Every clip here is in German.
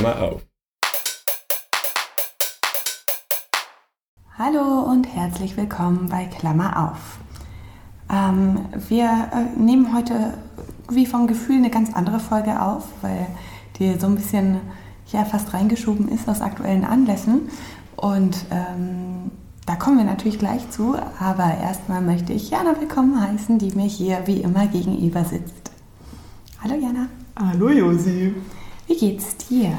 Klammer auf. Hallo und herzlich willkommen bei Klammer auf. Ähm, wir äh, nehmen heute wie vom Gefühl eine ganz andere Folge auf, weil die so ein bisschen ja, fast reingeschoben ist aus aktuellen Anlässen. Und ähm, da kommen wir natürlich gleich zu, aber erstmal möchte ich Jana willkommen heißen, die mir hier wie immer gegenüber sitzt. Hallo Jana. Hallo Josi. Wie geht's dir?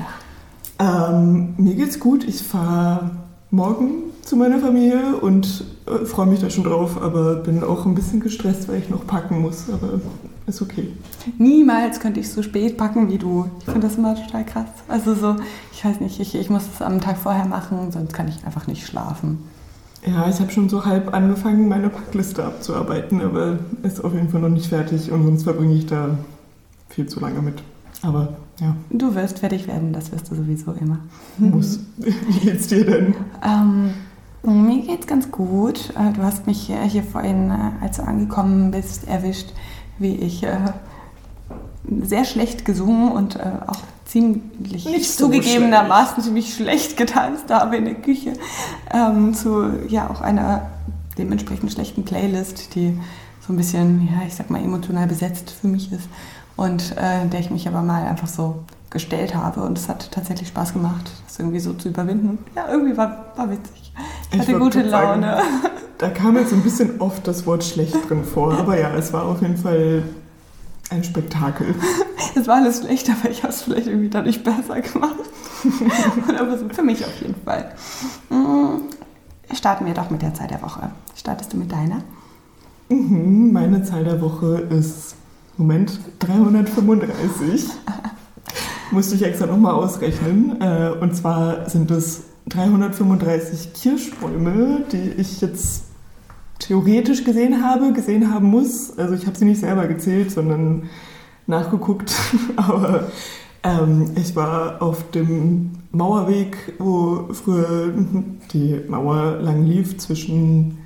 Ähm, mir geht's gut. Ich fahre morgen zu meiner Familie und äh, freue mich da schon drauf, aber bin auch ein bisschen gestresst, weil ich noch packen muss, aber ist okay. Niemals könnte ich so spät packen wie du. Ich finde das immer total krass. Also so, ich weiß nicht, ich, ich muss es am Tag vorher machen, sonst kann ich einfach nicht schlafen. Ja, ich habe schon so halb angefangen, meine Packliste abzuarbeiten, aber ist auf jeden Fall noch nicht fertig und sonst verbringe ich da viel zu lange mit. Aber ja. Du wirst fertig werden, das wirst du sowieso immer. Muss. Wie geht's dir denn? Ähm, mir geht's ganz gut. Äh, du hast mich hier vorhin, äh, als du angekommen bist, erwischt, wie ich äh, sehr schlecht gesungen und auch ziemlich Nicht so zugegebenermaßen ziemlich schlecht getanzt habe in der Küche ähm, zu ja auch einer dementsprechend schlechten Playlist, die so ein bisschen, ja, ich sag mal, emotional besetzt für mich ist und äh, der ich mich aber mal einfach so gestellt habe und es hat tatsächlich Spaß gemacht, das irgendwie so zu überwinden. Ja, irgendwie war, war witzig. Ich, hatte gute Laune. Sagen, da kam jetzt ein bisschen oft das Wort schlecht drin vor, aber ja, es war auf jeden Fall ein Spektakel. Es war alles schlecht, aber ich habe es vielleicht irgendwie dadurch besser gemacht. aber so für mich auf jeden Fall. Mm, starten wir doch mit der Zahl der Woche. Startest du mit deiner? Mhm, meine Zahl der Woche ist Moment, 335. Musste ich extra nochmal ausrechnen. Äh, und zwar sind es 335 Kirschbäume, die ich jetzt theoretisch gesehen habe, gesehen haben muss. Also ich habe sie nicht selber gezählt, sondern nachgeguckt. Aber ähm, ich war auf dem Mauerweg, wo früher die Mauer lang lief zwischen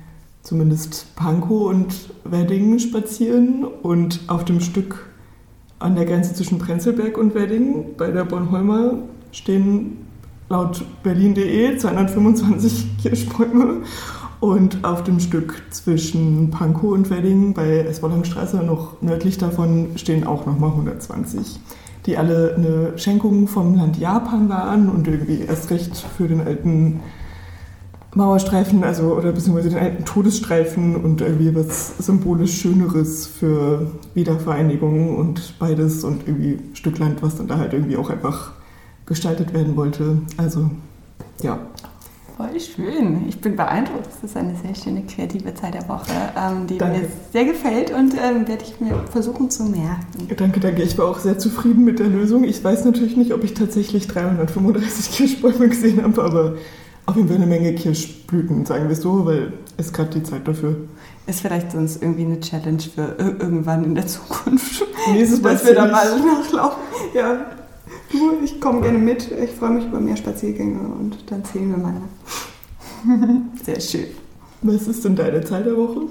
zumindest Pankow und Wedding spazieren und auf dem Stück an der Grenze zwischen Prenzlberg und Wedding bei der Bornholmer stehen laut berlin.de 225 Kirschbäume und auf dem Stück zwischen Pankow und Wedding bei Esbolangstraße noch nördlich davon stehen auch nochmal 120, die alle eine Schenkung vom Land Japan waren und irgendwie erst recht für den alten Mauerstreifen, also oder beziehungsweise den alten Todesstreifen und irgendwie was symbolisch Schöneres für Wiedervereinigung und beides und irgendwie Stück Land, was dann da halt irgendwie auch einfach gestaltet werden wollte. Also ja. Voll schön. Ich bin beeindruckt. Das ist eine sehr schöne kreative Zeit der Woche, ähm, die danke. mir sehr gefällt und ähm, werde ich mir versuchen zu merken. Danke, danke. Ich war auch sehr zufrieden mit der Lösung. Ich weiß natürlich nicht, ob ich tatsächlich 335 Kirschbäume gesehen habe, aber auf jeden Fall eine Menge Kirschblüten, sagen wir so, weil es gerade die Zeit dafür. Ist vielleicht sonst irgendwie eine Challenge für irgendwann in der Zukunft. Nächstes. Dass wir da mal nachlaufen. Ja, ich komme gerne mit. Ich freue mich über mehr Spaziergänge und dann zählen wir mal. Sehr schön. Was ist denn deine Zahl der Woche?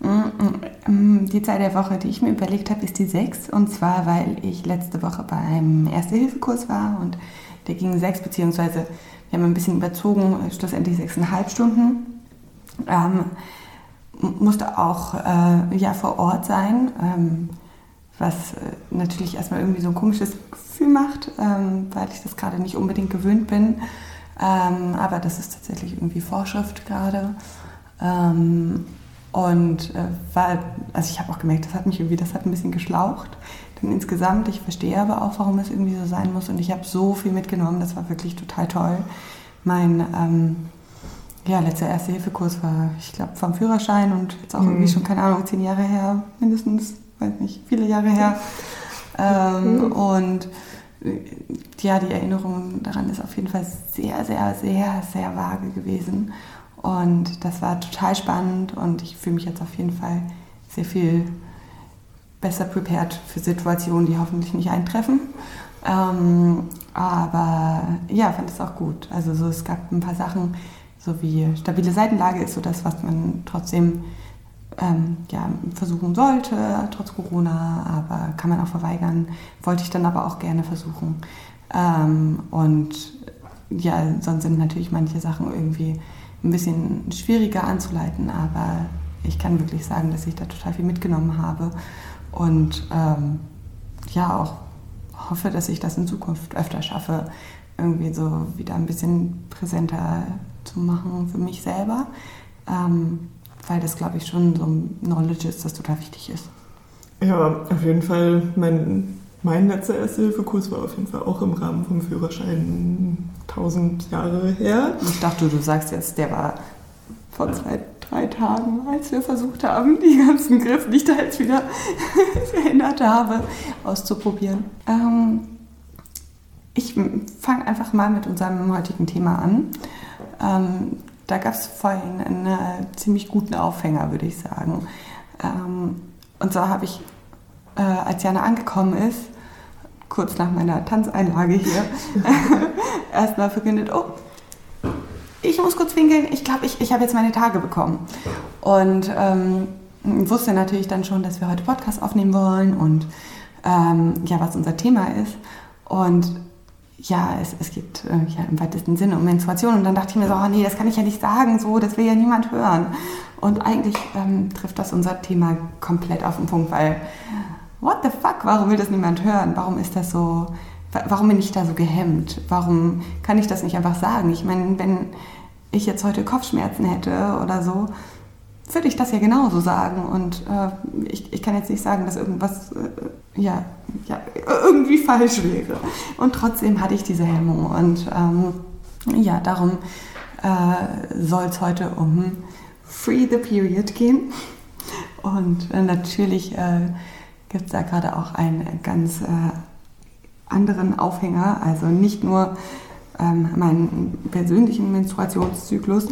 Mm, mm, die Zahl der Woche, die ich mir überlegt habe, ist die 6. Und zwar, weil ich letzte Woche bei einem Erste-Hilfe-Kurs war und der ging sechs, beziehungsweise wir haben ein bisschen überzogen, schlussendlich sechseinhalb Stunden. Ähm, musste auch äh, ja, vor Ort sein, ähm, was äh, natürlich erstmal irgendwie so ein komisches Gefühl macht, ähm, weil ich das gerade nicht unbedingt gewöhnt bin. Ähm, aber das ist tatsächlich irgendwie Vorschrift gerade. Ähm, und äh, war, also ich habe auch gemerkt, das hat mich irgendwie, das hat ein bisschen geschlaucht. Insgesamt, ich verstehe aber auch, warum es irgendwie so sein muss. Und ich habe so viel mitgenommen, das war wirklich total toll. Mein ähm, ja, letzter Erste-Hilfe-Kurs war, ich glaube, vom Führerschein und jetzt auch mhm. irgendwie schon, keine Ahnung, zehn Jahre her, mindestens, weiß nicht, viele Jahre her. Ähm, mhm. Und äh, ja, die Erinnerung daran ist auf jeden Fall sehr, sehr, sehr, sehr vage gewesen. Und das war total spannend und ich fühle mich jetzt auf jeden Fall sehr viel besser prepared für Situationen, die hoffentlich nicht eintreffen. Ähm, aber ja, fand es auch gut. Also so, es gab ein paar Sachen, so wie stabile Seitenlage ist so das, was man trotzdem ähm, ja, versuchen sollte, trotz Corona, aber kann man auch verweigern. Wollte ich dann aber auch gerne versuchen. Ähm, und ja, sonst sind natürlich manche Sachen irgendwie ein bisschen schwieriger anzuleiten, aber ich kann wirklich sagen, dass ich da total viel mitgenommen habe und ähm, ja auch hoffe, dass ich das in Zukunft öfter schaffe, irgendwie so wieder ein bisschen präsenter zu machen für mich selber, ähm, weil das, glaube ich, schon so ein Knowledge ist, das total wichtig ist. Ja, auf jeden Fall. Mein, mein letzter Erste-Hilfe-Kurs war auf jeden Fall auch im Rahmen vom Führerschein 1000 Jahre her. Ich dachte, du sagst jetzt, der war vor zwei, drei Tagen, als wir versucht haben, die ganzen Griffe, die ich da jetzt wieder verändert habe, auszuprobieren. Ähm, ich fange einfach mal mit unserem heutigen Thema an. Ähm, da gab es vorhin einen ziemlich guten Aufhänger, würde ich sagen. Ähm, und zwar habe ich, äh, als Jana angekommen ist, kurz nach meiner Tanzeinlage hier, erstmal verkündet, oh, ich muss kurz winkeln, ich glaube, ich, ich habe jetzt meine Tage bekommen. Und ähm, wusste natürlich dann schon, dass wir heute Podcast aufnehmen wollen und ähm, ja, was unser Thema ist. Und ja, es, es geht äh, ja im weitesten Sinne um Menstruation. Und dann dachte ich mir so, oh nee, das kann ich ja nicht sagen, so, das will ja niemand hören. Und eigentlich ähm, trifft das unser Thema komplett auf den Punkt, weil, what the fuck, warum will das niemand hören? Warum ist das so, warum bin ich da so gehemmt? Warum kann ich das nicht einfach sagen? Ich meine, wenn ich jetzt heute Kopfschmerzen hätte oder so, würde ich das ja genauso sagen. Und äh, ich, ich kann jetzt nicht sagen, dass irgendwas äh, ja, ja, irgendwie falsch wäre. Und trotzdem hatte ich diese Hemmung. Und ähm, ja, darum äh, soll es heute um Free the Period gehen. Und äh, natürlich äh, gibt es da gerade auch einen ganz äh, anderen Aufhänger. Also nicht nur ähm, meinen persönlichen Menstruationszyklus,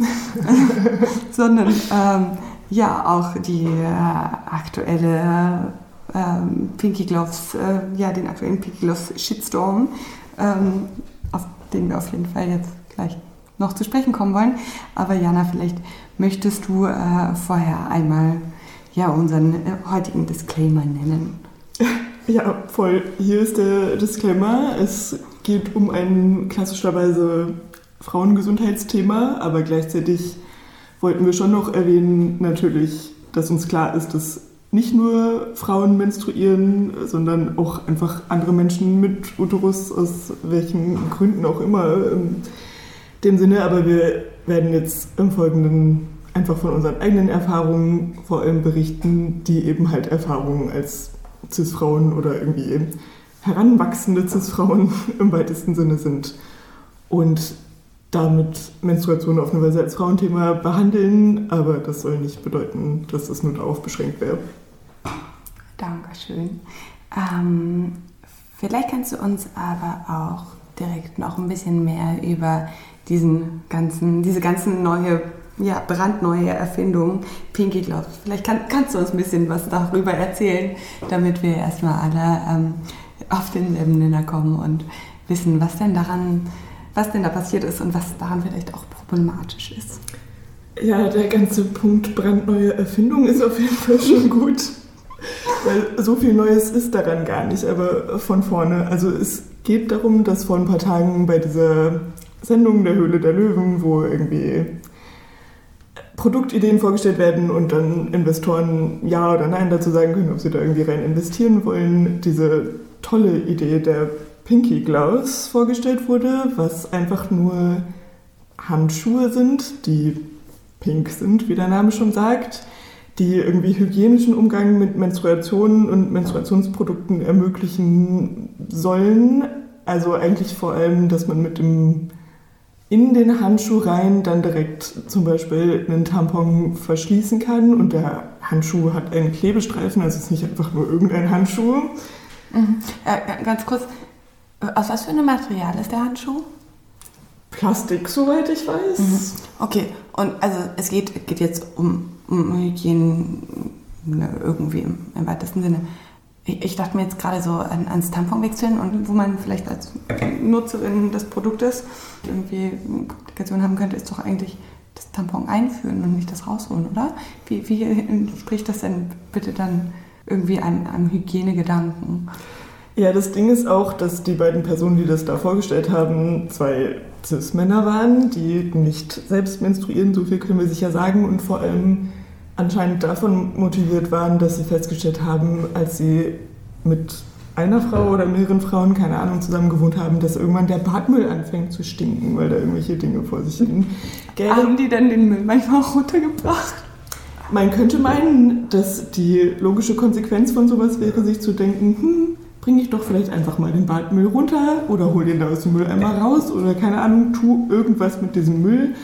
sondern ähm, ja auch die äh, aktuelle ähm, Pinky Gloves, äh, ja den aktuellen Pinky Gloves Shitstorm, ähm, auf den wir auf jeden Fall jetzt gleich noch zu sprechen kommen wollen. Aber Jana, vielleicht möchtest du äh, vorher einmal ja, unseren heutigen Disclaimer nennen. Ja, voll. Hier ist der Disclaimer. Es geht um ein klassischerweise Frauengesundheitsthema, aber gleichzeitig wollten wir schon noch erwähnen, natürlich, dass uns klar ist, dass nicht nur Frauen menstruieren, sondern auch einfach andere Menschen mit Uterus, aus welchen Gründen auch immer. In dem Sinne, aber wir werden jetzt im Folgenden einfach von unseren eigenen Erfahrungen vor allem berichten, die eben halt Erfahrungen als Cis-Frauen oder irgendwie heranwachsende Cis-Frauen im weitesten Sinne sind. Und damit Menstruation auf eine Weise als Frauenthema behandeln, aber das soll nicht bedeuten, dass es nur darauf beschränkt wäre. Dankeschön. Ähm, vielleicht kannst du uns aber auch direkt noch ein bisschen mehr über diesen ganzen, diese ganzen neue ja, brandneue Erfindung, Pinky Gloves. Vielleicht kann, kannst du uns ein bisschen was darüber erzählen, damit wir erstmal alle ähm, auf den Nenner kommen und wissen, was denn daran, was denn da passiert ist und was daran vielleicht auch problematisch ist. Ja, der ganze Punkt brandneue Erfindung ist auf jeden Fall schon gut. Weil so viel Neues ist daran gar nicht, aber von vorne. Also es geht darum, dass vor ein paar Tagen bei dieser Sendung der Höhle der Löwen, wo irgendwie Produktideen vorgestellt werden und dann Investoren Ja oder Nein dazu sagen können, ob sie da irgendwie rein investieren wollen. Diese tolle Idee der Pinky Gloves vorgestellt wurde, was einfach nur Handschuhe sind, die pink sind, wie der Name schon sagt, die irgendwie hygienischen Umgang mit Menstruationen und Menstruationsprodukten ermöglichen sollen. Also eigentlich vor allem, dass man mit dem in den Handschuh rein dann direkt zum Beispiel einen Tampon verschließen kann und der Handschuh hat einen Klebestreifen, also es ist nicht einfach nur irgendein Handschuh. Mhm. Äh, ganz kurz, aus was für einem Material ist der Handschuh? Plastik, soweit ich weiß. Mhm. Okay, und also es geht, geht jetzt um, um Hygiene ne, irgendwie im, im weitesten Sinne. Ich dachte mir jetzt gerade so an, ans Tampon wechseln und wo man vielleicht als Nutzerin des Produktes irgendwie Komplikation haben könnte, ist doch eigentlich das Tampon einführen und nicht das rausholen, oder? Wie, wie spricht das denn bitte dann irgendwie einem, einem Hygienegedanken? Ja, das Ding ist auch, dass die beiden Personen, die das da vorgestellt haben, zwei Cis-Männer waren, die nicht selbst menstruieren, so viel können wir sicher sagen, und vor allem anscheinend davon motiviert waren, dass sie festgestellt haben, als sie mit einer Frau oder mehreren Frauen, keine Ahnung, zusammen gewohnt haben, dass irgendwann der Badmüll anfängt zu stinken, weil da irgendwelche Dinge vor sich hin gäbe. Haben die dann den Müll manchmal auch runtergebracht? Man könnte meinen, dass die logische Konsequenz von sowas wäre, sich zu denken, hm, bringe ich doch vielleicht einfach mal den Badmüll runter oder hol den da aus dem Mülleimer raus oder keine Ahnung, tu irgendwas mit diesem Müll.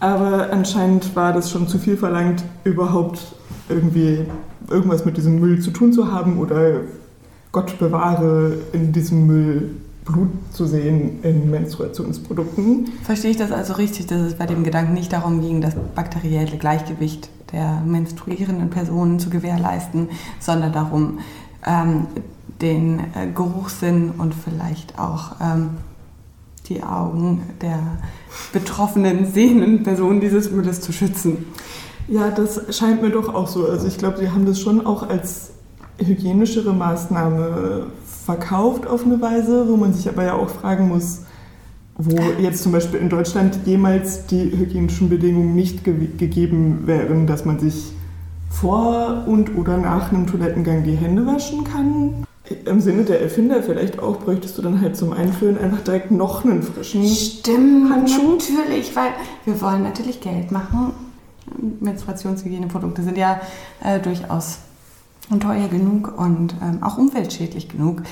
Aber anscheinend war das schon zu viel verlangt, überhaupt irgendwie irgendwas mit diesem Müll zu tun zu haben oder Gott bewahre in diesem Müll Blut zu sehen in Menstruationsprodukten. Verstehe ich das also richtig, dass es bei dem Gedanken nicht darum ging, das bakterielle Gleichgewicht der menstruierenden Personen zu gewährleisten, sondern darum, ähm, den äh, Geruchssinn und vielleicht auch ähm, die Augen der betroffenen sehenden Personen dieses Mülles zu schützen. Ja, das scheint mir doch auch so. Also ich glaube, sie haben das schon auch als hygienischere Maßnahme verkauft auf eine Weise, wo man sich aber ja auch fragen muss, wo jetzt zum Beispiel in Deutschland jemals die hygienischen Bedingungen nicht ge gegeben wären, dass man sich vor und oder nach einem Toilettengang die Hände waschen kann. Im Sinne der Erfinder vielleicht auch bräuchtest du dann halt zum Einführen einfach direkt noch einen frischen Stimmt, Handschuh. natürlich, weil wir wollen natürlich Geld machen. Menstruationshygieneprodukte sind ja äh, durchaus teuer genug und ähm, auch umweltschädlich genug.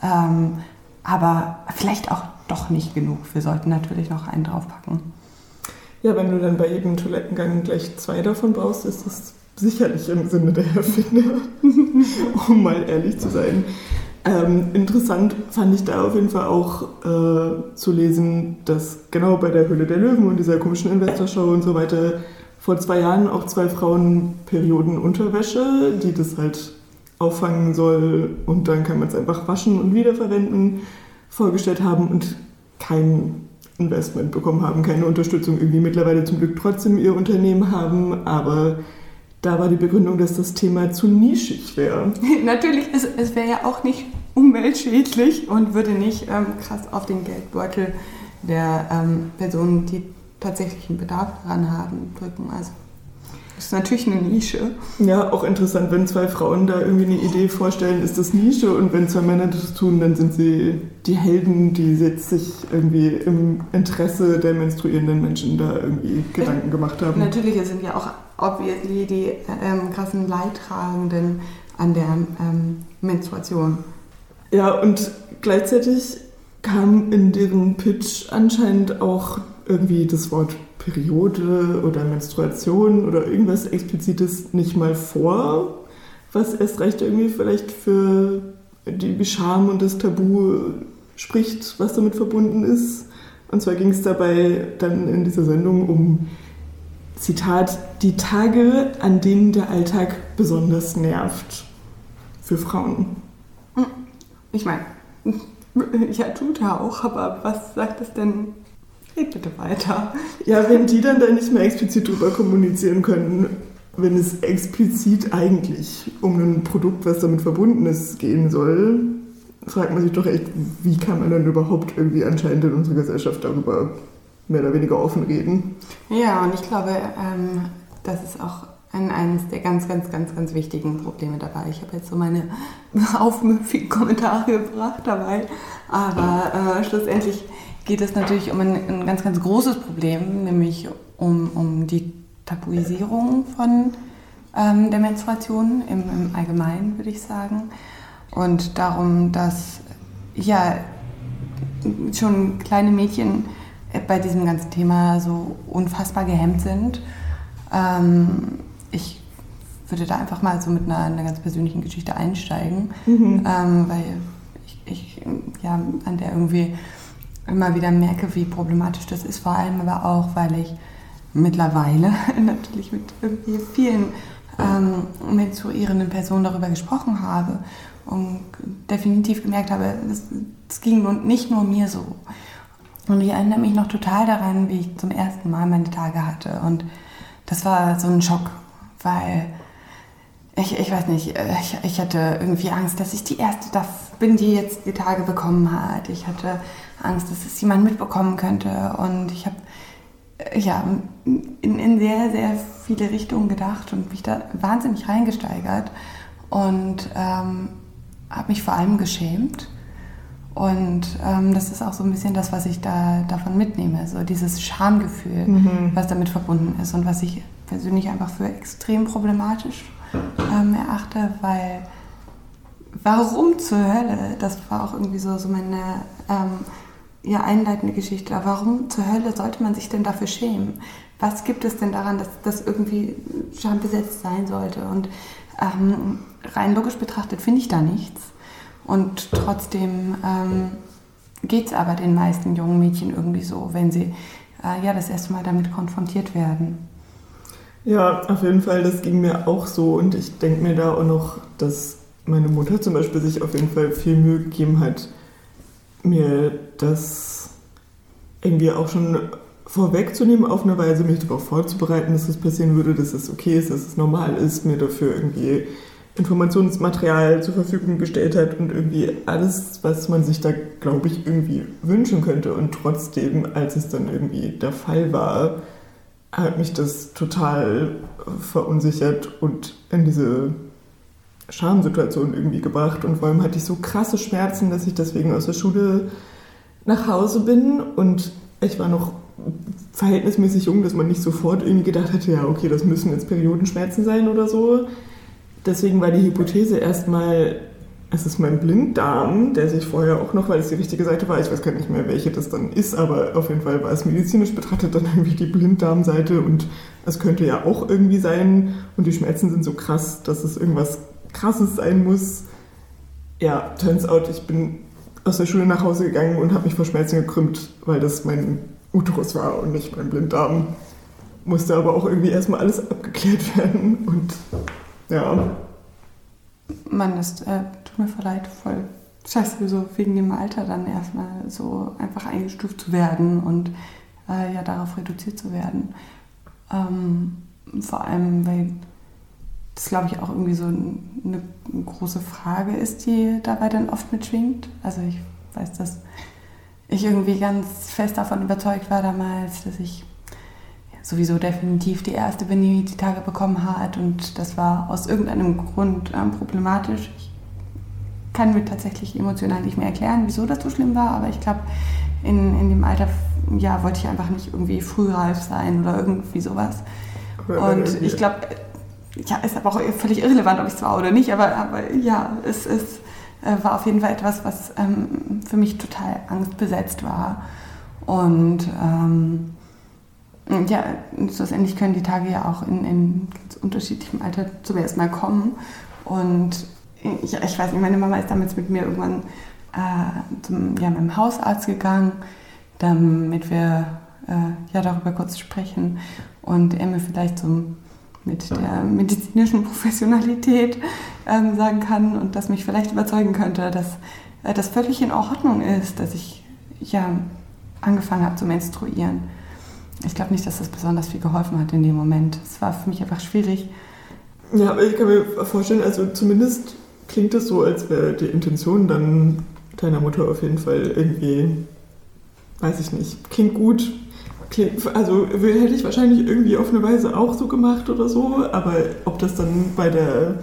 Ähm, aber vielleicht auch doch nicht genug. Wir sollten natürlich noch einen draufpacken. Ja, wenn du dann bei jedem Toilettengang gleich zwei davon brauchst, ist das sicherlich im Sinne der Erfinder, um mal ehrlich zu sein. Ähm, interessant fand ich da auf jeden Fall auch äh, zu lesen, dass genau bei der Höhle der Löwen und dieser komischen Investorshow und so weiter vor zwei Jahren auch zwei Frauen Periodenunterwäsche, die das halt auffangen soll und dann kann man es einfach waschen und wiederverwenden, vorgestellt haben und kein Investment bekommen haben, keine Unterstützung irgendwie mittlerweile zum Glück trotzdem ihr Unternehmen haben, aber da war die Begründung, dass das Thema zu nischig wäre. Natürlich, es, es wäre ja auch nicht umweltschädlich und würde nicht ähm, krass auf den Geldbeutel der ähm, Personen, die tatsächlichen Bedarf daran haben, drücken. Also ist natürlich eine Nische. Ja, auch interessant, wenn zwei Frauen da irgendwie eine Idee vorstellen, ist das Nische und wenn zwei Männer das tun, dann sind sie die Helden, die jetzt sich irgendwie im Interesse der menstruierenden Menschen da irgendwie Gedanken gemacht haben. Natürlich, es sind ja auch obviously die ähm, krassen Leidtragenden an der ähm, Menstruation. Ja, und gleichzeitig kam in deren Pitch anscheinend auch irgendwie das Wort Periode oder Menstruation oder irgendwas Explizites nicht mal vor, was erst recht irgendwie vielleicht für die Scham und das Tabu spricht, was damit verbunden ist. Und zwar ging es dabei dann in dieser Sendung um, Zitat, die Tage, an denen der Alltag besonders nervt. Für Frauen. Ich meine, ja, tut er auch, aber was sagt es denn Red bitte weiter. Ja, wenn die dann da nicht mehr explizit drüber kommunizieren können, wenn es explizit eigentlich um ein Produkt, was damit verbunden ist, gehen soll, fragt man sich doch echt, wie kann man dann überhaupt irgendwie anscheinend in unserer Gesellschaft darüber mehr oder weniger offen reden? Ja, und ich glaube, ähm, das ist auch ein, eines der ganz, ganz, ganz, ganz wichtigen Probleme dabei. Ich habe jetzt so meine aufmüpfigen Kommentare gebracht dabei, aber äh, schlussendlich geht es natürlich um ein, ein ganz, ganz großes Problem, nämlich um, um die Tabuisierung von ähm, der Menstruation im, im Allgemeinen, würde ich sagen. Und darum, dass ja schon kleine Mädchen bei diesem ganzen Thema so unfassbar gehemmt sind. Ähm, ich würde da einfach mal so mit einer, einer ganz persönlichen Geschichte einsteigen, mhm. ähm, weil ich, ich, ja an der irgendwie immer wieder merke, wie problematisch das ist, vor allem aber auch, weil ich mittlerweile natürlich mit vielen ähm, menstruierenden Personen darüber gesprochen habe und definitiv gemerkt habe, es ging nicht nur mir so. Und ich erinnere mich noch total daran, wie ich zum ersten Mal meine Tage hatte. Und das war so ein Schock, weil ich, ich weiß nicht, äh, ich, ich hatte irgendwie Angst, dass ich die Erste da bin, die jetzt die Tage bekommen hat. Ich hatte Angst, dass es jemand mitbekommen könnte. Und ich habe ja, in, in sehr, sehr viele Richtungen gedacht und mich da wahnsinnig reingesteigert. Und ähm, habe mich vor allem geschämt. Und ähm, das ist auch so ein bisschen das, was ich da davon mitnehme, so dieses Schamgefühl, mhm. was damit verbunden ist und was ich persönlich einfach für extrem problematisch ähm, erachte, weil warum zur Hölle, das war auch irgendwie so, so meine ähm, ja, einleitende Geschichte, warum zur Hölle sollte man sich denn dafür schämen? Was gibt es denn daran, dass das irgendwie schambesetzt sein sollte? Und ähm, rein logisch betrachtet finde ich da nichts. Und trotzdem ähm, geht es aber den meisten jungen Mädchen irgendwie so, wenn sie äh, ja das erste Mal damit konfrontiert werden. Ja, auf jeden Fall, das ging mir auch so und ich denke mir da auch noch, dass meine Mutter zum Beispiel sich auf jeden Fall viel Mühe gegeben hat, mir das irgendwie auch schon vorwegzunehmen, auf eine Weise, mich darauf vorzubereiten, dass das passieren würde, dass es okay ist, dass es normal ist, mir dafür irgendwie Informationsmaterial zur Verfügung gestellt hat und irgendwie alles, was man sich da, glaube ich, irgendwie wünschen könnte. Und trotzdem, als es dann irgendwie der Fall war, hat mich das total verunsichert und in diese Schamsituation irgendwie gebracht. Und vor allem hatte ich so krasse Schmerzen, dass ich deswegen aus der Schule nach Hause bin. Und ich war noch verhältnismäßig jung, dass man nicht sofort irgendwie gedacht hätte, ja, okay, das müssen jetzt Periodenschmerzen sein oder so. Deswegen war die Hypothese erstmal, es ist mein Blinddarm, der sich vorher auch noch, weil es die richtige Seite war, ich weiß gar nicht mehr, welche das dann ist, aber auf jeden Fall war es medizinisch betrachtet dann irgendwie die Blinddarmseite und es könnte ja auch irgendwie sein und die Schmerzen sind so krass, dass es irgendwas krasses sein muss. Ja, turns out, ich bin aus der Schule nach Hause gegangen und habe mich vor Schmerzen gekrümmt, weil das mein Uterus war und nicht mein Blinddarm. Musste aber auch irgendwie erstmal alles abgeklärt werden und ja. Mann, das äh, tut mir leid, voll scheiße, so wegen dem Alter dann erstmal so einfach eingestuft zu werden und äh, ja darauf reduziert zu werden. Ähm, vor allem, weil das glaube ich auch irgendwie so eine große Frage ist, die dabei dann oft mitschwingt. Also ich weiß, dass ich irgendwie ganz fest davon überzeugt war damals, dass ich sowieso definitiv die erste bin, die die Tage bekommen hat. Und das war aus irgendeinem Grund ähm, problematisch. Ich kann mir tatsächlich emotional nicht mehr erklären, wieso das so schlimm war, aber ich glaube, in, in dem Alter ja, wollte ich einfach nicht irgendwie frühreif sein oder irgendwie sowas. Und ich glaube, ja, ist aber auch völlig irrelevant, ob ich es war oder nicht, aber, aber ja, es, es äh, war auf jeden Fall etwas, was ähm, für mich total angstbesetzt war. Und ähm, ja, schlussendlich können die Tage ja auch in, in ganz unterschiedlichem Alter zuerst mal kommen. Und ich, ich weiß nicht, meine Mama ist damals mit mir irgendwann äh, zum ja, meinem Hausarzt gegangen, damit wir äh, ja darüber kurz sprechen und er mir vielleicht so mit der medizinischen Professionalität ähm, sagen kann und das mich vielleicht überzeugen könnte, dass äh, das völlig in Ordnung ist, dass ich ja angefangen habe zu menstruieren ich glaube nicht, dass das besonders viel geholfen hat in dem Moment. Es war für mich einfach schwierig. Ja, aber ich kann mir vorstellen, also zumindest klingt es so, als wäre die Intention dann deiner Mutter auf jeden Fall irgendwie, weiß ich nicht, klingt gut. Also hätte ich wahrscheinlich irgendwie auf eine Weise auch so gemacht oder so, aber ob das dann bei der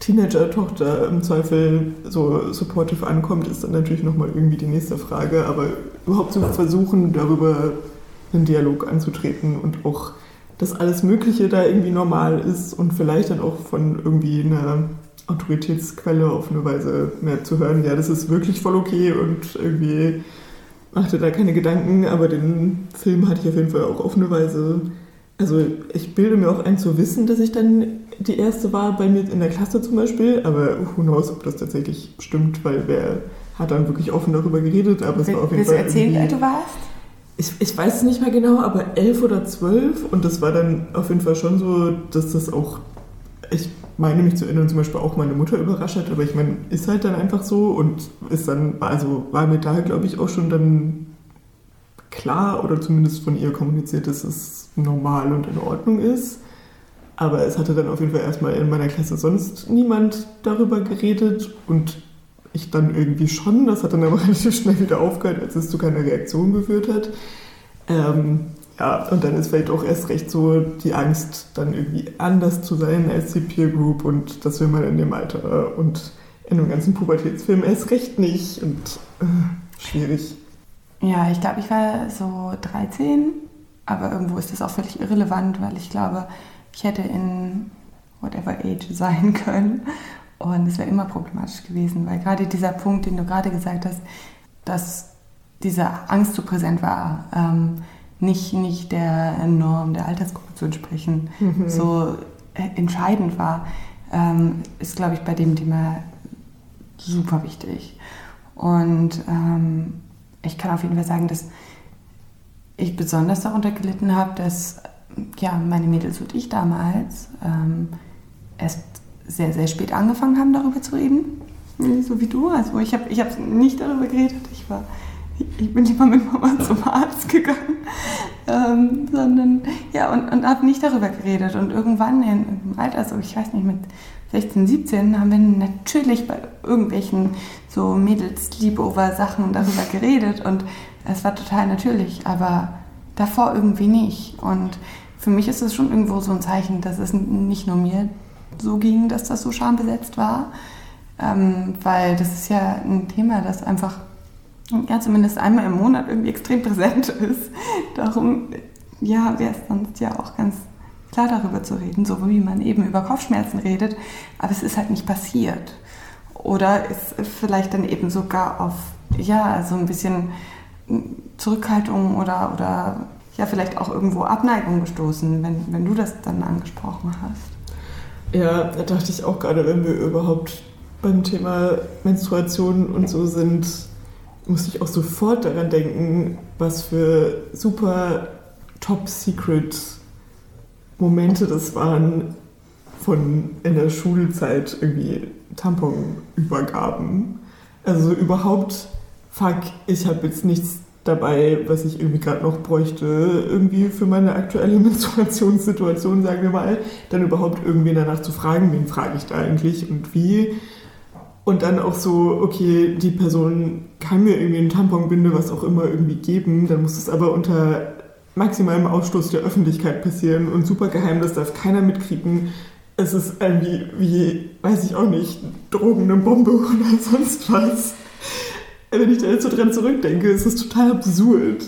Teenager-Tochter im Zweifel so supportive ankommt, ist dann natürlich nochmal irgendwie die nächste Frage. Aber überhaupt zu versuchen, darüber einen Dialog anzutreten und auch, dass alles Mögliche da irgendwie normal ist und vielleicht dann auch von irgendwie einer Autoritätsquelle auf eine Weise mehr zu hören, ja, das ist wirklich voll okay und irgendwie machte da keine Gedanken, aber den Film hatte ich auf jeden Fall auch auf eine Weise. Also ich bilde mir auch ein zu wissen, dass ich dann die erste war bei mir in der Klasse zum Beispiel, aber who knows, ob das tatsächlich stimmt, weil wer hat dann wirklich offen darüber geredet, aber es war auf jeden Fall. Willst du erzählen, wer du warst? ich, ich weiß es nicht mehr genau, aber elf oder zwölf und das war dann auf jeden Fall schon so, dass das auch, ich meine mich zu erinnern, zum Beispiel auch meine Mutter überrascht hat, aber ich meine, ist halt dann einfach so und ist dann, also war mir da, glaube ich, auch schon dann klar oder zumindest von ihr kommuniziert, dass es normal und in Ordnung ist. Aber es hatte dann auf jeden Fall erstmal in meiner Klasse sonst niemand darüber geredet und ich dann irgendwie schon. Das hat dann aber relativ schnell wieder aufgehört, als es zu keiner Reaktion geführt hat. Ähm, ja, und dann ist vielleicht auch erst recht so die Angst, dann irgendwie anders zu sein als die Peer Group und das will man in dem Alter und in dem ganzen Pubertätsfilm erst recht nicht und äh, schwierig. Ja, ich glaube, ich war so 13, aber irgendwo ist das auch völlig irrelevant, weil ich glaube, ich hätte in whatever age sein können und es wäre immer problematisch gewesen, weil gerade dieser Punkt, den du gerade gesagt hast, dass diese Angst so präsent war, ähm, nicht, nicht der Norm der Altersgruppe zu entsprechen, mhm. so äh, entscheidend war, ähm, ist, glaube ich, bei dem Thema super wichtig. Und ähm, ich kann auf jeden Fall sagen, dass ich besonders darunter gelitten habe, dass ja, meine Mädels und ich damals ähm, erst sehr, sehr spät angefangen haben, darüber zu reden. So wie du. Also ich habe ich hab nicht darüber geredet. Ich war ich bin lieber mit Mama zum Arzt gegangen, ähm, sondern ja, und, und habe nicht darüber geredet. Und irgendwann in, im Alter, so ich weiß nicht, mit 16, 17, haben wir natürlich bei irgendwelchen so Mädels-Sleepover-Sachen darüber geredet und es war total natürlich, aber davor irgendwie nicht. Und für mich ist es schon irgendwo so ein Zeichen, dass es nicht nur mir so ging, dass das so schambesetzt war, ähm, weil das ist ja ein Thema, das einfach ja, zumindest einmal im Monat irgendwie extrem präsent ist. Darum ja, wäre es sonst ja auch ganz klar darüber zu reden, so wie man eben über Kopfschmerzen redet, aber es ist halt nicht passiert. Oder ist vielleicht dann eben sogar auf, ja, so ein bisschen Zurückhaltung oder, oder ja, vielleicht auch irgendwo Abneigung gestoßen, wenn, wenn du das dann angesprochen hast. Ja, da dachte ich auch gerade, wenn wir überhaupt beim Thema Menstruation und so sind, musste ich auch sofort daran denken, was für super top-secret Momente das waren von in der Schulzeit irgendwie Tamponübergaben. Also überhaupt, fuck, ich habe jetzt nichts dabei, was ich irgendwie gerade noch bräuchte, irgendwie für meine aktuelle Menstruationssituation, sagen wir mal, dann überhaupt irgendwie danach zu fragen, wen frage ich da eigentlich und wie. Und dann auch so, okay, die Person kann mir irgendwie einen Tamponbinde, was auch immer, irgendwie geben, dann muss es aber unter maximalem Ausstoß der Öffentlichkeit passieren und super geheim, das darf keiner mitkriegen. Es ist irgendwie wie, weiß ich auch nicht, Drogen, eine Bombe oder sonst was. Wenn ich da jetzt so dran zurückdenke, ist es total absurd.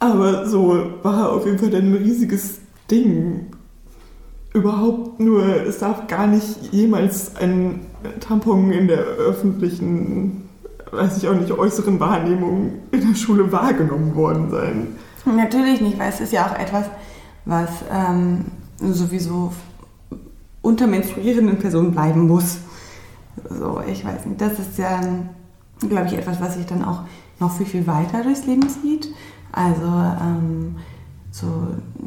Aber so war auf jeden Fall dann ein riesiges Ding. Überhaupt nur, es darf gar nicht jemals ein Tampon in der öffentlichen, weiß ich auch nicht, äußeren Wahrnehmung in der Schule wahrgenommen worden sein. Natürlich nicht, weil es ist ja auch etwas, was ähm, sowieso unter menstruierenden Personen bleiben muss. So, ich weiß nicht. Das ist ja, glaube ich, etwas, was sich dann auch noch viel, viel weiter durchs Leben zieht. Also, ähm, so,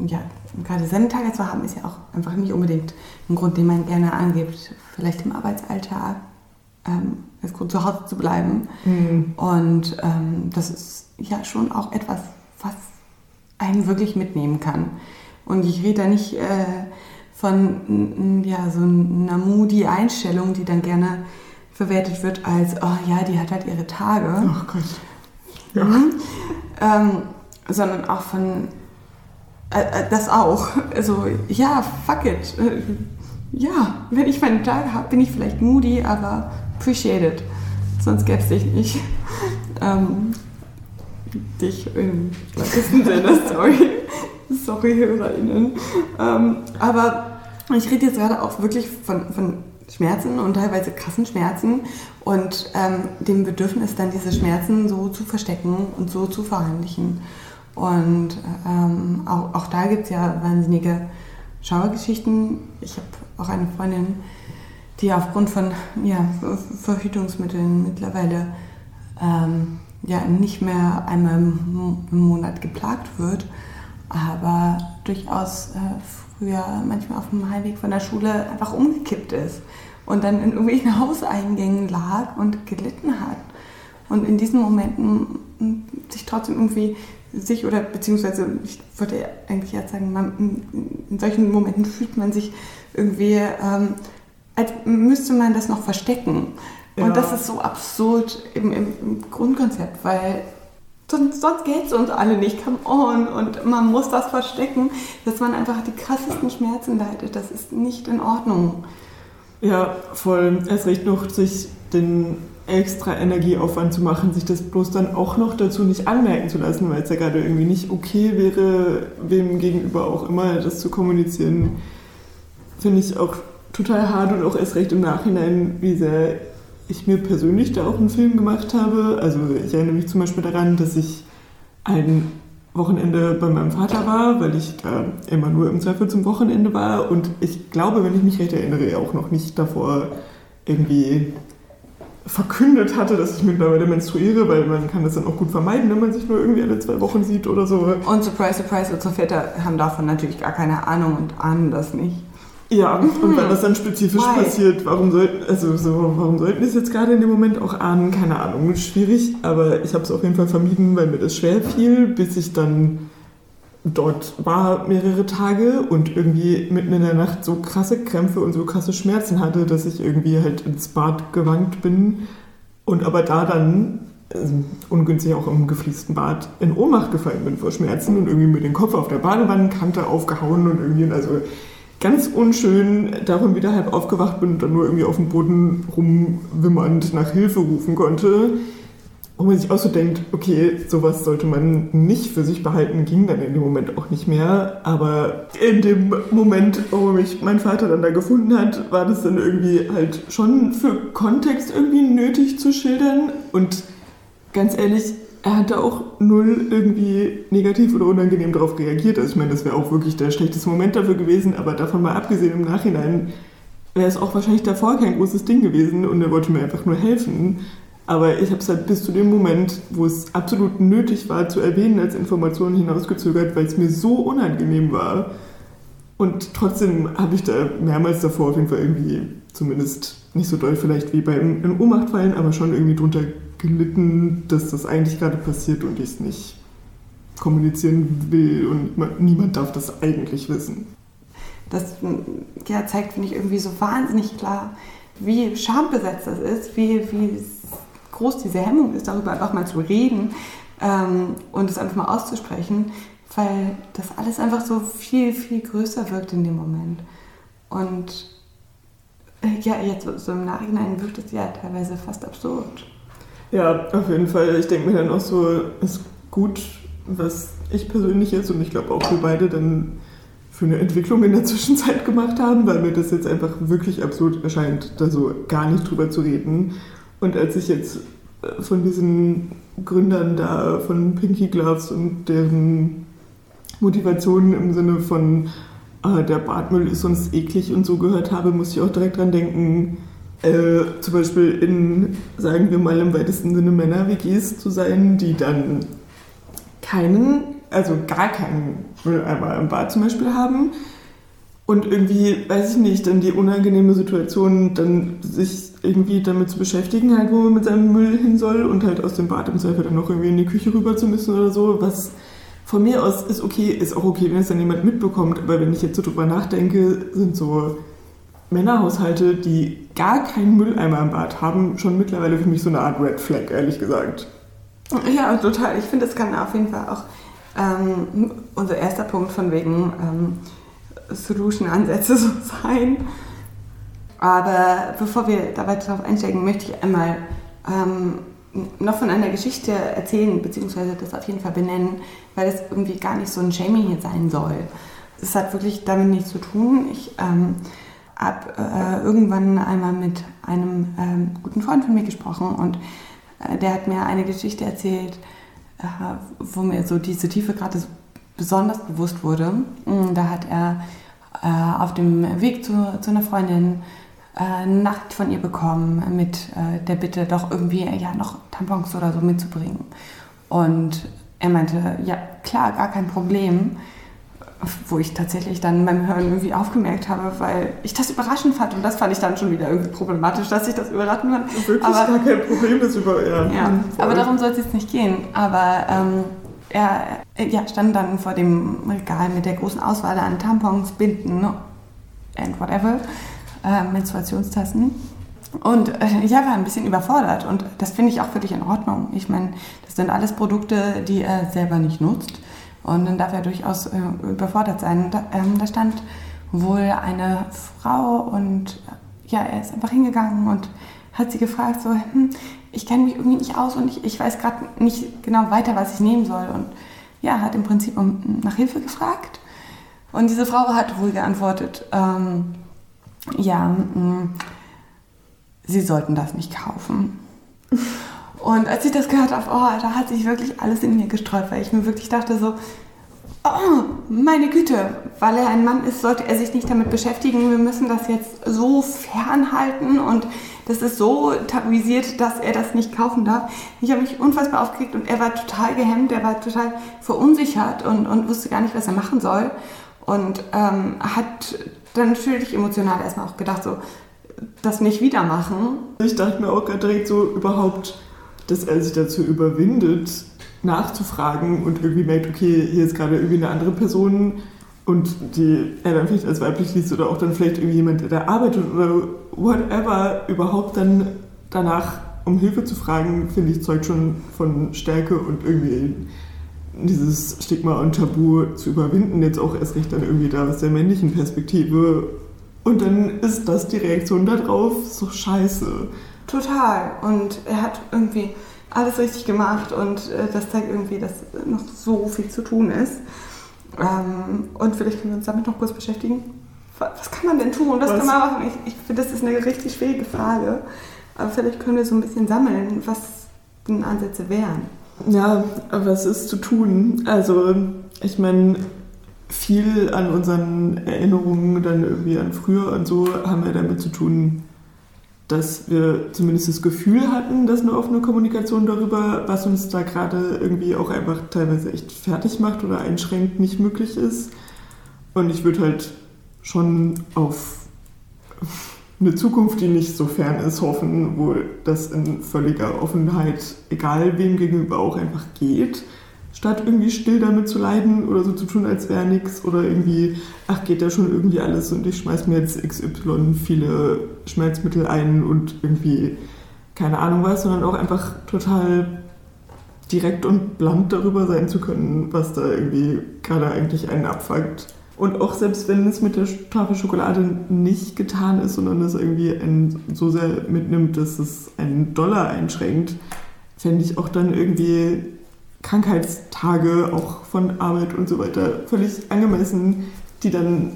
ja, gerade Sendetage zu haben, ist ja auch einfach nicht unbedingt ein Grund, den man gerne angibt, vielleicht im Arbeitsalltag ähm, als Grund zu Hause zu bleiben. Mhm. Und ähm, das ist ja schon auch etwas, was einen wirklich mitnehmen kann. Und ich rede da nicht äh, von ja, so einer moody-Einstellung, die dann gerne verwertet wird als, oh ja, die hat halt ihre Tage. Ach Gott. Ja. Mhm. Ähm, sondern auch von, das auch. Also, ja, fuck it. Äh, ja, wenn ich meine Tage habe, bin ich vielleicht moody, aber appreciate it. Sonst gäbe es dich nicht. Ähm, dich im weitesten Sinne, sorry. Sorry, HörerInnen. Ähm, aber ich rede jetzt gerade auch wirklich von, von Schmerzen und teilweise krassen Schmerzen und ähm, dem Bedürfnis, dann diese Schmerzen so zu verstecken und so zu verheimlichen. Und ähm, auch, auch da gibt es ja wahnsinnige Schauergeschichten. Ich habe auch eine Freundin, die aufgrund von ja, Verhütungsmitteln mittlerweile ähm, ja nicht mehr einmal im Monat geplagt wird, aber durchaus äh, früher manchmal auf dem Heimweg von der Schule einfach umgekippt ist und dann in irgendwelchen Hauseingängen lag und gelitten hat. Und in diesen Momenten sich trotzdem irgendwie sich oder beziehungsweise ich wollte eigentlich jetzt sagen, man, in solchen Momenten fühlt man sich irgendwie, ähm, als müsste man das noch verstecken. Ja. Und das ist so absurd im, im, im Grundkonzept, weil sonst, sonst geht es uns alle nicht, come on. Und man muss das verstecken, dass man einfach die krassesten Schmerzen leidet. Das ist nicht in Ordnung. Ja, voll. Erst recht noch sich den extra Energieaufwand zu machen, sich das bloß dann auch noch dazu nicht anmerken zu lassen, weil es ja gerade irgendwie nicht okay wäre, wem gegenüber auch immer das zu kommunizieren, finde ich auch total hart und auch erst recht im Nachhinein, wie sehr ich mir persönlich da auch einen Film gemacht habe. Also ich erinnere mich zum Beispiel daran, dass ich ein Wochenende bei meinem Vater war, weil ich da immer nur im Zweifel zum Wochenende war und ich glaube, wenn ich mich recht erinnere, auch noch nicht davor irgendwie verkündet hatte, dass ich mittlerweile menstruiere, weil man kann das dann auch gut vermeiden, wenn man sich nur irgendwie alle zwei Wochen sieht oder so. Und surprise, surprise, unsere Väter haben davon natürlich gar keine Ahnung und ahnen das nicht. Ja, und wenn das dann spezifisch Why? passiert, warum sollten, also so, warum sollten es jetzt gerade in dem Moment auch ahnen? Keine Ahnung, schwierig, aber ich habe es auf jeden Fall vermieden, weil mir das schwer fiel, bis ich dann dort war mehrere Tage und irgendwie mitten in der Nacht so krasse Krämpfe und so krasse Schmerzen hatte, dass ich irgendwie halt ins Bad gewankt bin und aber da dann also ungünstig auch im gefliesten Bad in Ohnmacht gefallen bin vor Schmerzen und irgendwie mit dem Kopf auf der Badewannenkante aufgehauen und irgendwie, also ganz unschön davon wieder halb aufgewacht bin und dann nur irgendwie auf dem Boden rumwimmernd nach Hilfe rufen konnte wo man sich auch so denkt, okay, sowas sollte man nicht für sich behalten, ging dann in dem Moment auch nicht mehr. Aber in dem Moment, wo mich mein Vater dann da gefunden hat, war das dann irgendwie halt schon für Kontext irgendwie nötig zu schildern. Und ganz ehrlich, er hat da auch null irgendwie negativ oder unangenehm darauf reagiert. Also ich meine, das wäre auch wirklich der schlechteste Moment dafür gewesen, aber davon mal abgesehen im Nachhinein wäre es auch wahrscheinlich davor kein großes Ding gewesen und er wollte mir einfach nur helfen. Aber ich habe es halt bis zu dem Moment, wo es absolut nötig war, zu erwähnen, als Information hinausgezögert, weil es mir so unangenehm war. Und trotzdem habe ich da mehrmals davor auf jeden Fall irgendwie, zumindest nicht so doll vielleicht wie beim in Ohnmacht aber schon irgendwie drunter gelitten, dass das eigentlich gerade passiert und ich es nicht kommunizieren will und niemand darf das eigentlich wissen. Das ja, zeigt, finde ich, irgendwie so wahnsinnig klar, wie schambesetzt das ist, wie, wie groß diese Hemmung ist, darüber einfach mal zu reden ähm, und es einfach mal auszusprechen, weil das alles einfach so viel, viel größer wirkt in dem Moment. Und äh, ja, jetzt so im Nachhinein wirkt es ja teilweise fast absurd. Ja, auf jeden Fall. Ich denke mir dann auch so, ist gut, was ich persönlich jetzt und ich glaube auch wir beide dann für eine Entwicklung in der Zwischenzeit gemacht haben, weil mir das jetzt einfach wirklich absurd erscheint, da so gar nicht drüber zu reden. Und als ich jetzt äh, von diesen Gründern da, von Pinky Gloves und deren Motivationen im Sinne von äh, der Badmüll ist sonst eklig und so gehört habe, muss ich auch direkt dran denken, äh, zum Beispiel in, sagen wir mal im weitesten Sinne Männer-WGs zu sein, die dann keinen, also gar keinen Mülleimer im Bad zum Beispiel haben und irgendwie, weiß ich nicht, dann die unangenehme Situation, dann sich irgendwie damit zu beschäftigen, halt, wo man mit seinem Müll hin soll und halt aus dem Bad im Zweifel dann noch irgendwie in die Küche rüber zu müssen oder so, was von mir aus ist okay, ist auch okay, wenn es dann jemand mitbekommt, aber wenn ich jetzt so drüber nachdenke, sind so Männerhaushalte, die gar keinen Mülleimer im Bad haben, schon mittlerweile für mich so eine Art Red Flag, ehrlich gesagt. Ja, total. Ich finde, das kann auf jeden Fall auch ähm, unser erster Punkt von wegen ähm, Solution-Ansätze so sein. Aber bevor wir da weiter drauf einsteigen, möchte ich einmal ähm, noch von einer Geschichte erzählen, beziehungsweise das auf jeden Fall benennen, weil es irgendwie gar nicht so ein Shaming hier sein soll. Es hat wirklich damit nichts zu tun. Ich ähm, habe äh, irgendwann einmal mit einem ähm, guten Freund von mir gesprochen und äh, der hat mir eine Geschichte erzählt, äh, wo mir so diese Tiefe gerade so besonders bewusst wurde. Mm, da hat er äh, auf dem Weg zu, zu einer Freundin äh, eine Nacht von ihr bekommen mit äh, der Bitte, doch irgendwie ja noch Tampons oder so mitzubringen. Und er meinte, ja klar, gar kein Problem. Wo ich tatsächlich dann beim Hören irgendwie aufgemerkt habe, weil ich das überraschend fand. Und das fand ich dann schon wieder irgendwie problematisch, dass ich das überraschend fand. Wirklich aber, gar kein Problem, das über. Ja, ja aber darum soll es jetzt nicht gehen. Aber ähm, er ja, stand dann vor dem Regal mit der großen Auswahl an Tampons, Binden and whatever, äh, Menstruationstassen. Und äh, ja, war ein bisschen überfordert und das finde ich auch völlig in Ordnung. Ich meine, das sind alles Produkte, die er selber nicht nutzt und dann darf er durchaus äh, überfordert sein. Da, ähm, da, stand wohl eine Frau und ja, er ist einfach hingegangen und hat sie gefragt, so, hm, ich kenne mich irgendwie nicht aus und ich, ich weiß gerade nicht genau weiter, was ich nehmen soll. Und ja, hat im Prinzip um, nach Hilfe gefragt. Und diese Frau hat wohl geantwortet, ähm, ja, mh, mm, sie sollten das nicht kaufen. Und als ich das gehört habe, oh, da hat sich wirklich alles in mir gestreut, weil ich mir wirklich dachte so, oh, meine Güte, weil er ein Mann ist, sollte er sich nicht damit beschäftigen. Wir müssen das jetzt so fernhalten und das ist so tabuisiert, dass er das nicht kaufen darf. Ich habe mich unfassbar aufgeregt und er war total gehemmt, er war total verunsichert und, und wusste gar nicht, was er machen soll. Und ähm, hat dann natürlich emotional erstmal auch gedacht, so, das nicht wieder machen. Ich dachte mir auch gerade direkt so überhaupt, dass er sich dazu überwindet, nachzufragen und irgendwie merkt, okay, hier ist gerade irgendwie eine andere Person und die er dann vielleicht als weiblich liest oder auch dann vielleicht irgendwie jemand, der da arbeitet oder whatever, überhaupt dann danach um Hilfe zu fragen, finde ich, zeugt schon von Stärke und irgendwie dieses Stigma und Tabu zu überwinden, jetzt auch erst recht dann irgendwie da aus der männlichen Perspektive. Und dann ist das die Reaktion darauf so scheiße. Total. Und er hat irgendwie alles richtig gemacht und äh, das zeigt irgendwie, dass noch so viel zu tun ist. Ähm, und vielleicht können wir uns damit noch kurz beschäftigen. Was kann man denn tun? Was, was? kann man machen? Ich, ich finde, das ist eine richtig schwierige Frage. Aber vielleicht können wir so ein bisschen sammeln, was denn Ansätze wären. Ja, was ist zu tun? Also, ich meine, viel an unseren Erinnerungen dann irgendwie an früher und so haben wir damit zu tun, dass wir zumindest das Gefühl hatten, dass eine offene Kommunikation darüber, was uns da gerade irgendwie auch einfach teilweise echt fertig macht oder einschränkt, nicht möglich ist. Und ich würde halt schon auf eine Zukunft, die nicht so fern ist, hoffen, wo das in völliger Offenheit, egal wem gegenüber auch einfach geht statt irgendwie still damit zu leiden oder so zu tun, als wäre nichts oder irgendwie, ach, geht ja schon irgendwie alles und ich schmeiß mir jetzt XY viele Schmerzmittel ein und irgendwie keine Ahnung was, sondern auch einfach total direkt und blunt darüber sein zu können, was da irgendwie gerade eigentlich einen abfuckt. Und auch selbst wenn es mit der Tafel Schokolade nicht getan ist, sondern es irgendwie einen so sehr mitnimmt, dass es einen Dollar einschränkt, fände ich auch dann irgendwie Krankheitstage auch von Arbeit und so weiter völlig angemessen, die dann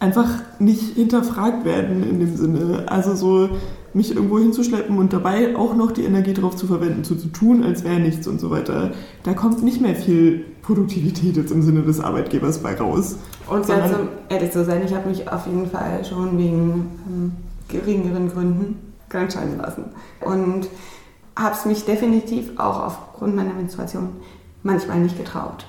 einfach nicht hinterfragt werden in dem Sinne. Also so mich irgendwo hinzuschleppen und dabei auch noch die Energie darauf zu verwenden, so zu tun, als wäre nichts und so weiter. Da kommt nicht mehr viel Produktivität jetzt im Sinne des Arbeitgebers bei raus. Und ganz um ehrlich zu sein, ich habe mich auf jeden Fall schon wegen ähm, geringeren Gründen krank scheiden lassen. Und habe es mich definitiv auch aufgrund meiner Menstruation manchmal nicht getraut.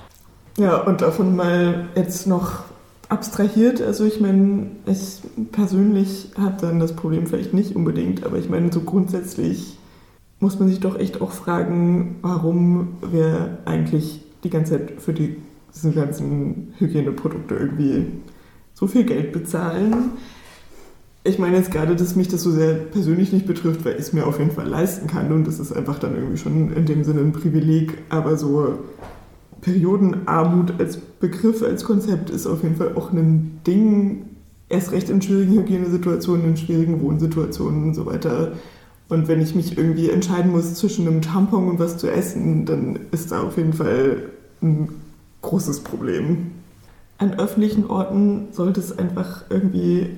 Ja, und davon mal jetzt noch abstrahiert, also ich meine, ich persönlich habe dann das Problem vielleicht nicht unbedingt, aber ich meine, so grundsätzlich muss man sich doch echt auch fragen, warum wir eigentlich die ganze Zeit für die, diese ganzen Hygieneprodukte irgendwie so viel Geld bezahlen ich meine jetzt gerade, dass mich das so sehr persönlich nicht betrifft, weil ich es mir auf jeden Fall leisten kann und das ist einfach dann irgendwie schon in dem Sinne ein Privileg. Aber so Periodenarmut als Begriff, als Konzept ist auf jeden Fall auch ein Ding, erst recht in schwierigen Hygienesituationen, in schwierigen Wohnsituationen und so weiter. Und wenn ich mich irgendwie entscheiden muss zwischen einem Tampon und was zu essen, dann ist da auf jeden Fall ein großes Problem. An öffentlichen Orten sollte es einfach irgendwie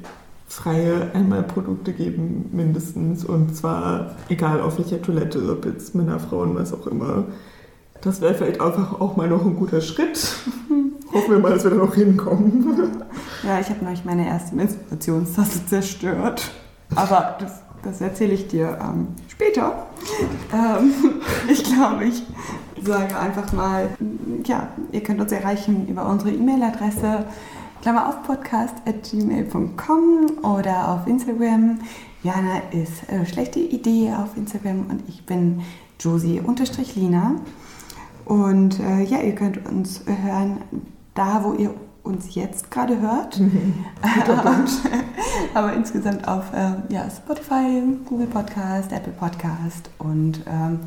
freie Einmalprodukte geben, mindestens. Und zwar egal auf welcher Toilette, ob jetzt Männer, Frauen, was auch immer. Das wäre vielleicht einfach auch mal noch ein guter Schritt. Hoffen wir mal, dass wir da noch hinkommen. Ja, ich habe neulich meine erste Menstruationstasse zerstört. Aber das, das erzähle ich dir ähm, später. Ähm, ich glaube, ich sage einfach mal, ja, ihr könnt uns erreichen über unsere E-Mail-Adresse Klammer auf podcast at gmail.com oder auf Instagram. Jana ist äh, schlechte Idee auf Instagram und ich bin Josie-Lina. Und äh, ja, ihr könnt uns hören da, wo ihr uns jetzt gerade hört. aber, aber insgesamt auf äh, ja, Spotify, Google Podcast, Apple Podcast. Und ähm,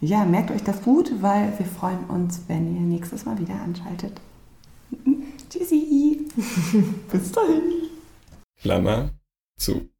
ja, merkt euch das gut, weil wir freuen uns, wenn ihr nächstes Mal wieder anschaltet. Tschüssi. Bis dahin. Klammer zu.